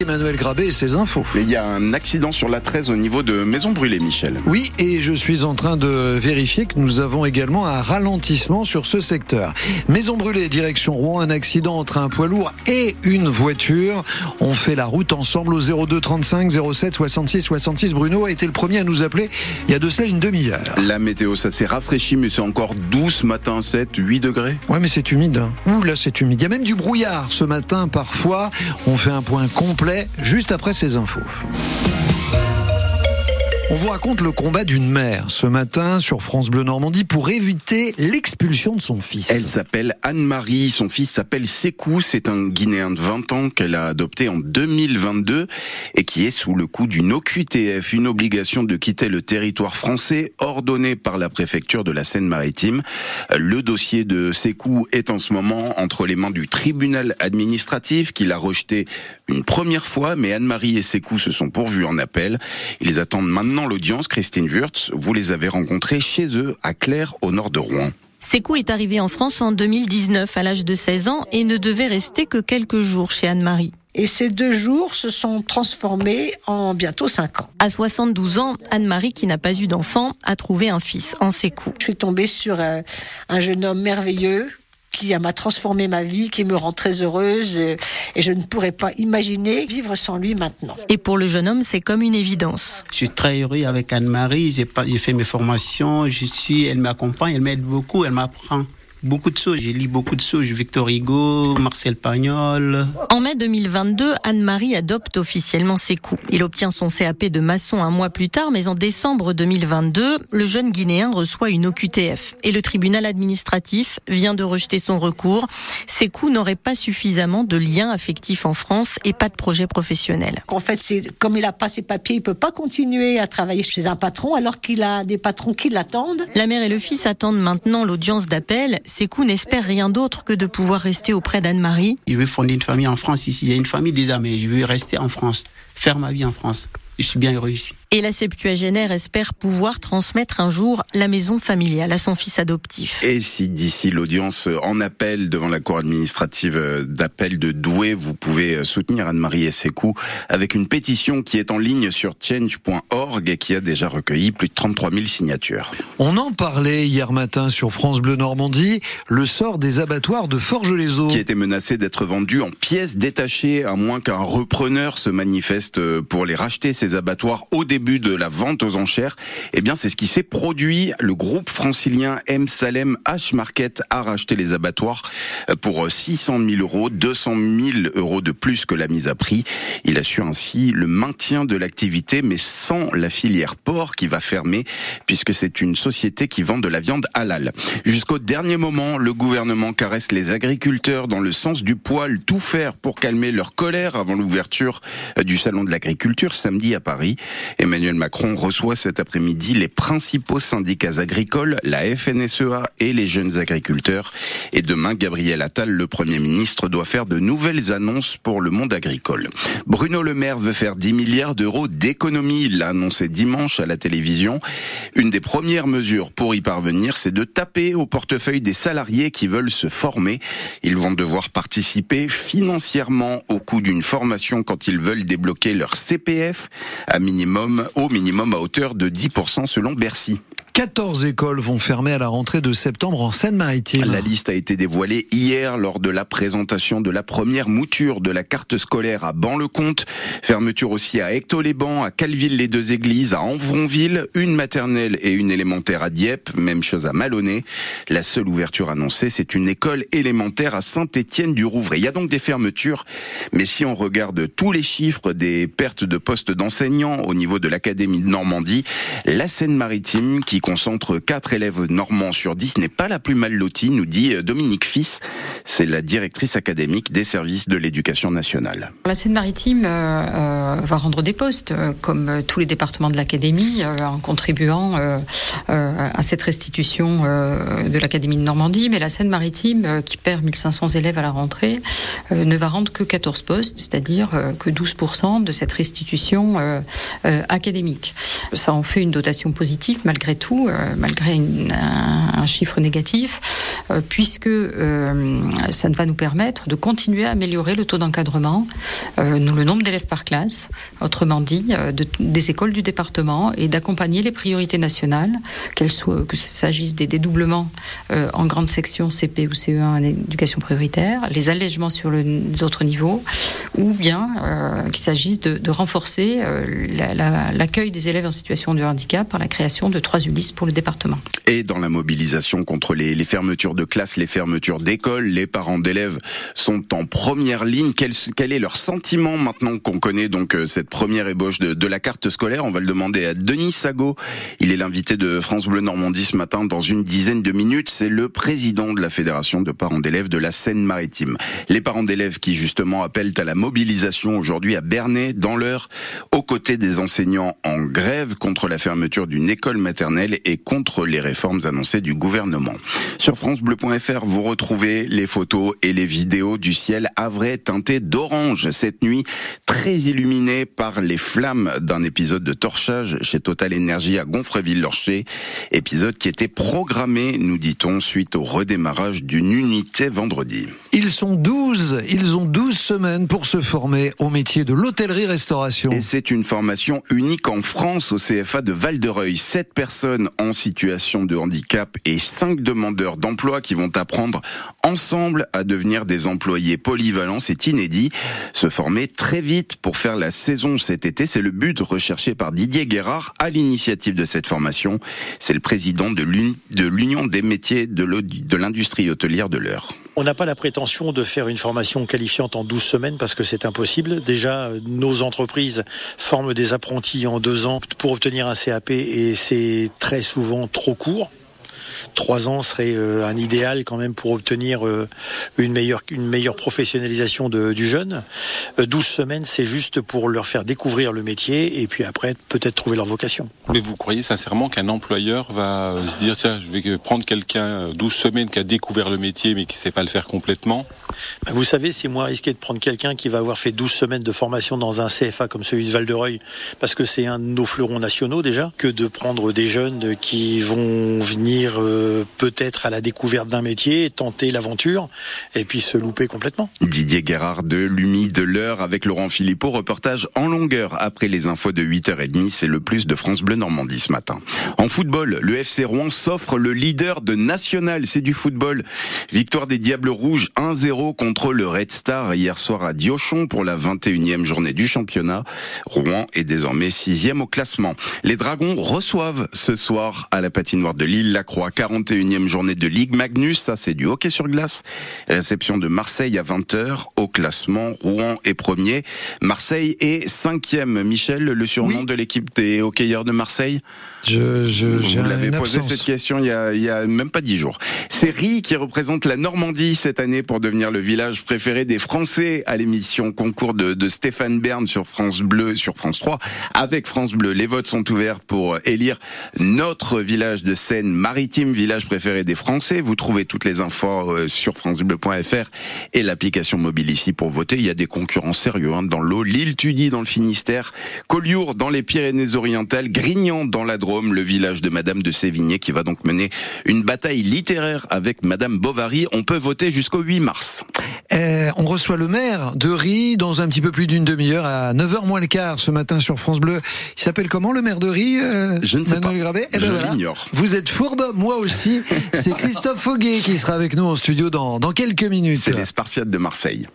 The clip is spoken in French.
Emmanuel Grabé et ses infos. Il y a un accident sur la 13 au niveau de Maison Brûlée, Michel. Oui, et je suis en train de vérifier que nous avons également un ralentissement sur ce secteur. Maison Brûlée, direction Rouen, un accident entre un poids lourd et une voiture. On fait la route ensemble au 02 35 07 66 66. Bruno a été le premier à nous appeler il y a de cela une demi-heure. La météo, ça s'est rafraîchi, mais c'est encore doux ce matin, 7, 8 degrés. Ouais, mais c'est humide. hein. Ouh, là, c'est humide. Il y a même du brouillard ce matin, parfois. On fait un point complet juste après ces infos. On vous raconte le combat d'une mère ce matin sur France Bleu Normandie pour éviter l'expulsion de son fils. Elle s'appelle Anne-Marie, son fils s'appelle Sekou, c'est un Guinéen de 20 ans qu'elle a adopté en 2022 et qui est sous le coup d'une OQTF, une obligation de quitter le territoire français ordonnée par la préfecture de la Seine-Maritime. Le dossier de Sekou est en ce moment entre les mains du tribunal administratif qui l'a rejeté une première fois, mais Anne-Marie et Sekou se sont pourvus en appel. Ils attendent maintenant l'audience. Christine Wurtz, vous les avez rencontrés chez eux à Claire, au nord de Rouen. Sekou est arrivé en France en 2019 à l'âge de 16 ans et ne devait rester que quelques jours chez Anne-Marie. Et ces deux jours se sont transformés en bientôt cinq ans. À 72 ans, Anne-Marie, qui n'a pas eu d'enfant, a trouvé un fils en Sekou. Je suis tombée sur euh, un jeune homme merveilleux qui m'a transformé ma vie, qui me rend très heureuse euh, et je ne pourrais pas imaginer vivre sans lui maintenant. Et pour le jeune homme, c'est comme une évidence. Je suis très heureux avec Anne-Marie. J'ai pas- j'ai fait mes formations. Je suis, elle m'accompagne, elle m'aide beaucoup, elle m'apprend beaucoup de choses. J'ai lu beaucoup de choses. Victor Hugo, Marcel Pagnol. En mai 2022, Anne-Marie adopte officiellement Sekou. Il obtient son CAP de maçon un mois plus tard, mais en décembre 2022, le jeune Guinéen reçoit une OQTF. Et le tribunal administratif vient de rejeter son recours. Sekou n'aurait pas suffisamment de liens affectifs en France et pas de projet professionnel. En fait, c'est comme il n'a pas ses papiers, il peut pas continuer à travailler chez un patron alors qu'il a des patrons qui l'attendent. La mère et le fils attendent maintenant l'audience d'appel. Sekou n'espère rien d'autre que de pouvoir rester auprès d'Anne-Marie. Je veux fonder une famille en France ici. Il y a une famille déjà, mais je veux rester en France, faire ma vie en France. Je suis bien heureux ici. Et la septuagénaire espère pouvoir transmettre un jour la maison familiale à son fils adoptif. Et si d'ici l'audience en appel devant la cour administrative d'appel de Douai, vous pouvez soutenir Anne-Marie et Sekou avec une pétition qui est en ligne sur change.org et qui a déjà recueilli plus de 33 000 signatures. On en parlait hier matin sur France Bleu Normandie, le sort des abattoirs de Forges-les-Eaux. Qui était menacé d'être vendu en pièces détachées à moins qu'un repreneur se manifeste pour les racheter ces abattoirs au début de la vente aux enchères. Eh bien, c'est ce qui s'est produit. Le groupe francilien M Salem H Market a racheté les abattoirs pour 600 000 euros, 200 000 euros de plus que la mise à prix. Il assure ainsi le maintien de l'activité, mais sans la filière porc qui va fermer, puisque c'est une société qui vend de la viande halal. Jusqu'au dernier moment, le gouvernement caresse les agriculteurs dans le sens du poil, tout faire pour calmer leur colère avant l'ouverture du salon de l'agriculture samedi à Paris. Emmanuel Macron reçoit cet après-midi les principaux syndicats agricoles, la FNSEA et les jeunes agriculteurs. Et demain, Gabriel Attal, le Premier ministre, doit faire de nouvelles annonces pour le monde agricole. Bruno Le Maire veut faire 10 milliards d'euros d'économies. Il l'a annoncé dimanche à la télévision. Une des premières mesures pour y parvenir, c'est de taper au portefeuille des salariés qui veulent se former. Ils vont devoir participer financièrement au coût d'une formation quand ils veulent débloquer leur CPF à minimum, au minimum à hauteur de 10% selon Bercy. 14 écoles vont fermer à la rentrée de septembre en Seine-Maritime. La liste a été dévoilée hier lors de la présentation de la première mouture de la carte scolaire à Ban-le-Comte. Fermeture aussi à Ecto-les-Bains, à Calville-les-Deux-Églises, à Envronville, une maternelle et une élémentaire à Dieppe, même chose à Malonnet. La seule ouverture annoncée, c'est une école élémentaire à Saint-Étienne-du-Rouvray. Il y a donc des fermetures, mais si on regarde tous les chiffres des pertes de postes d'enseignants au niveau de l'Académie de Normandie, la Seine-Maritime, qui concentre 4 élèves normands sur 10, n'est pas la plus mal lotie, nous dit Dominique Fils. C'est la directrice académique des services de l'éducation nationale. La Seine-Maritime euh, va rendre des postes, comme tous les départements de l'académie, en contribuant à cette restitution de l'académie de Normandie. Mais la Seine-Maritime, qui perd 1500 élèves à la rentrée, ne va rendre que 14 postes, c'est-à-dire que 12% de cette restitution académique. Ça en fait une dotation positive malgré tout, malgré un, chiffre négatif, puisque ça va nous permettre de continuer à améliorer le taux d'encadrement, euh, le nombre d'élèves par classe, autrement dit, euh, des écoles du département, et d'accompagner les priorités nationales, qu'elles soient, que s'agisse des dédoublements euh, en grande section CP ou CE1 en éducation prioritaire, les allègements sur les autres niveaux, ou bien qu'il s'agisse de, renforcer l'accueil des élèves en situation de handicap par la création de trois Pour le département. Et dans la mobilisation contre les, fermetures de classes, les fermetures d'écoles, les parents d'élèves sont en première ligne. Quel, quel est leur sentiment maintenant qu'on connaît donc euh, cette première ébauche de, de, la carte scolaire? On va le demander à Denis Sago. Il est l'invité de France Bleu Normandie ce matin dans une dizaine de minutes. C'est le président de la fédération de parents d'élèves de la Seine-Maritime. Les parents d'élèves qui justement appellent à la mobilisation aujourd'hui à Bernay dans l'heure aux côtés des enseignants en grève contre la fermeture d'une école maternelle et contre les réformes annoncées du gouvernement. Sur francebleu.fr, vous retrouvez les photos et les vidéos du ciel vrai teinté d'orange cette nuit, très illuminé par les flammes d'un épisode de torchage chez Total Energy à Gonfreville-Lorcher, épisode qui était programmé, nous dit-on, suite au redémarrage d'une unité vendredi. Ils sont 12, ils ont 12 semaines pour se former au métier de l'hôtellerie-restauration. Et c'est une formation unique en France au CFA de Val-de-Reuil. 7 personnes en situation de handicap et 5 demandeurs d'emploi qui vont apprendre ensemble à devenir des employés polyvalents. C'est inédit. Se former très vite pour faire la saison cet été, c'est le but recherché par Didier Guérard à l'initiative de cette formation. C'est le président de l'Union des métiers de l'industrie hôtelière de l'heure. On n'a pas la prétention de faire une formation qualifiante en 12 semaines parce que c'est impossible. Déjà, nos entreprises forment des apprentis en deux ans pour obtenir un CAP et c'est très souvent trop court trois ans serait euh, un idéal quand même pour obtenir euh, une meilleure, professionnalisation du jeune. 12 euh, semaines, c'est juste pour leur faire découvrir le métier et puis après peut-être trouver leur vocation. Mais vous croyez sincèrement qu'un employeur va se dire tiens, je vais prendre quelqu'un 12 semaines qui a découvert le métier mais qui ne sait pas le faire complètement ben, Vous savez, c'est moins risqué de prendre quelqu'un qui va avoir fait 12 semaines de formation dans un CFA comme celui de Val-de-Reuil parce que c'est un de nos fleurons nationaux déjà que de prendre des jeunes qui vont venir euh, peut-être à la découverte d'un métier, tenter l'aventure et puis se louper complètement. Didier Guérard de l'UMI de l'heure avec Laurent Philippot, reportage en longueur après les infos de 8h30, c'est le plus de France Bleu Normandie ce matin. En football, le FC Rouen s'offre le leader de National, c'est du football. Victoire des Diables Rouges 1-0 contre le Red Star hier soir à Diochon pour la 21e journée du championnat. Rouen est désormais sixième au classement. Les Dragons reçoivent ce soir à la patinoire de Lille la Croix 41e journée de Ligue Magnus, ça c'est du hockey sur glace. Réception de Marseille à 20h au classement. Rouen est premier. Marseille est cinquième. Michel, le surnom de l'équipe des hockeyeurs de Marseille je, je, Vous l'avez posé cette question il y, a, il y a même pas dix jours. C'est Rie qui représente la Normandie cette année pour devenir le village préféré des Français à l'émission concours de, de Stéphane Bern sur France Bleu, sur France 3, avec France Bleu. Les votes sont ouverts pour élire notre village de Seine-Maritime, village préféré des Français. Vous trouvez toutes les infos euh, sur francebleu.fr et l'application mobile ici pour voter. Il y a des concurrents sérieux hein, dans l'eau. Lille Tudy dans le Finistère, Collioure dans les Pyrénées-Orientales, Grignan dans la Drôme le village de Madame de Sévigné, qui va donc mener une bataille littéraire avec Madame Bovary. On peut voter jusqu'au 8 mars. Eh, on reçoit le maire de Rie dans un petit peu plus d'une demi-heure à 9h moins le quart ce matin sur France Bleu. Il s'appelle comment le maire de Rie euh, Je ne sais pas. Eh ben Je l'ignore. Vous êtes fourbe, moi aussi. C'est Christophe Foguet qui sera avec nous en studio dans, dans quelques minutes. C'est les Spartiates de Marseille.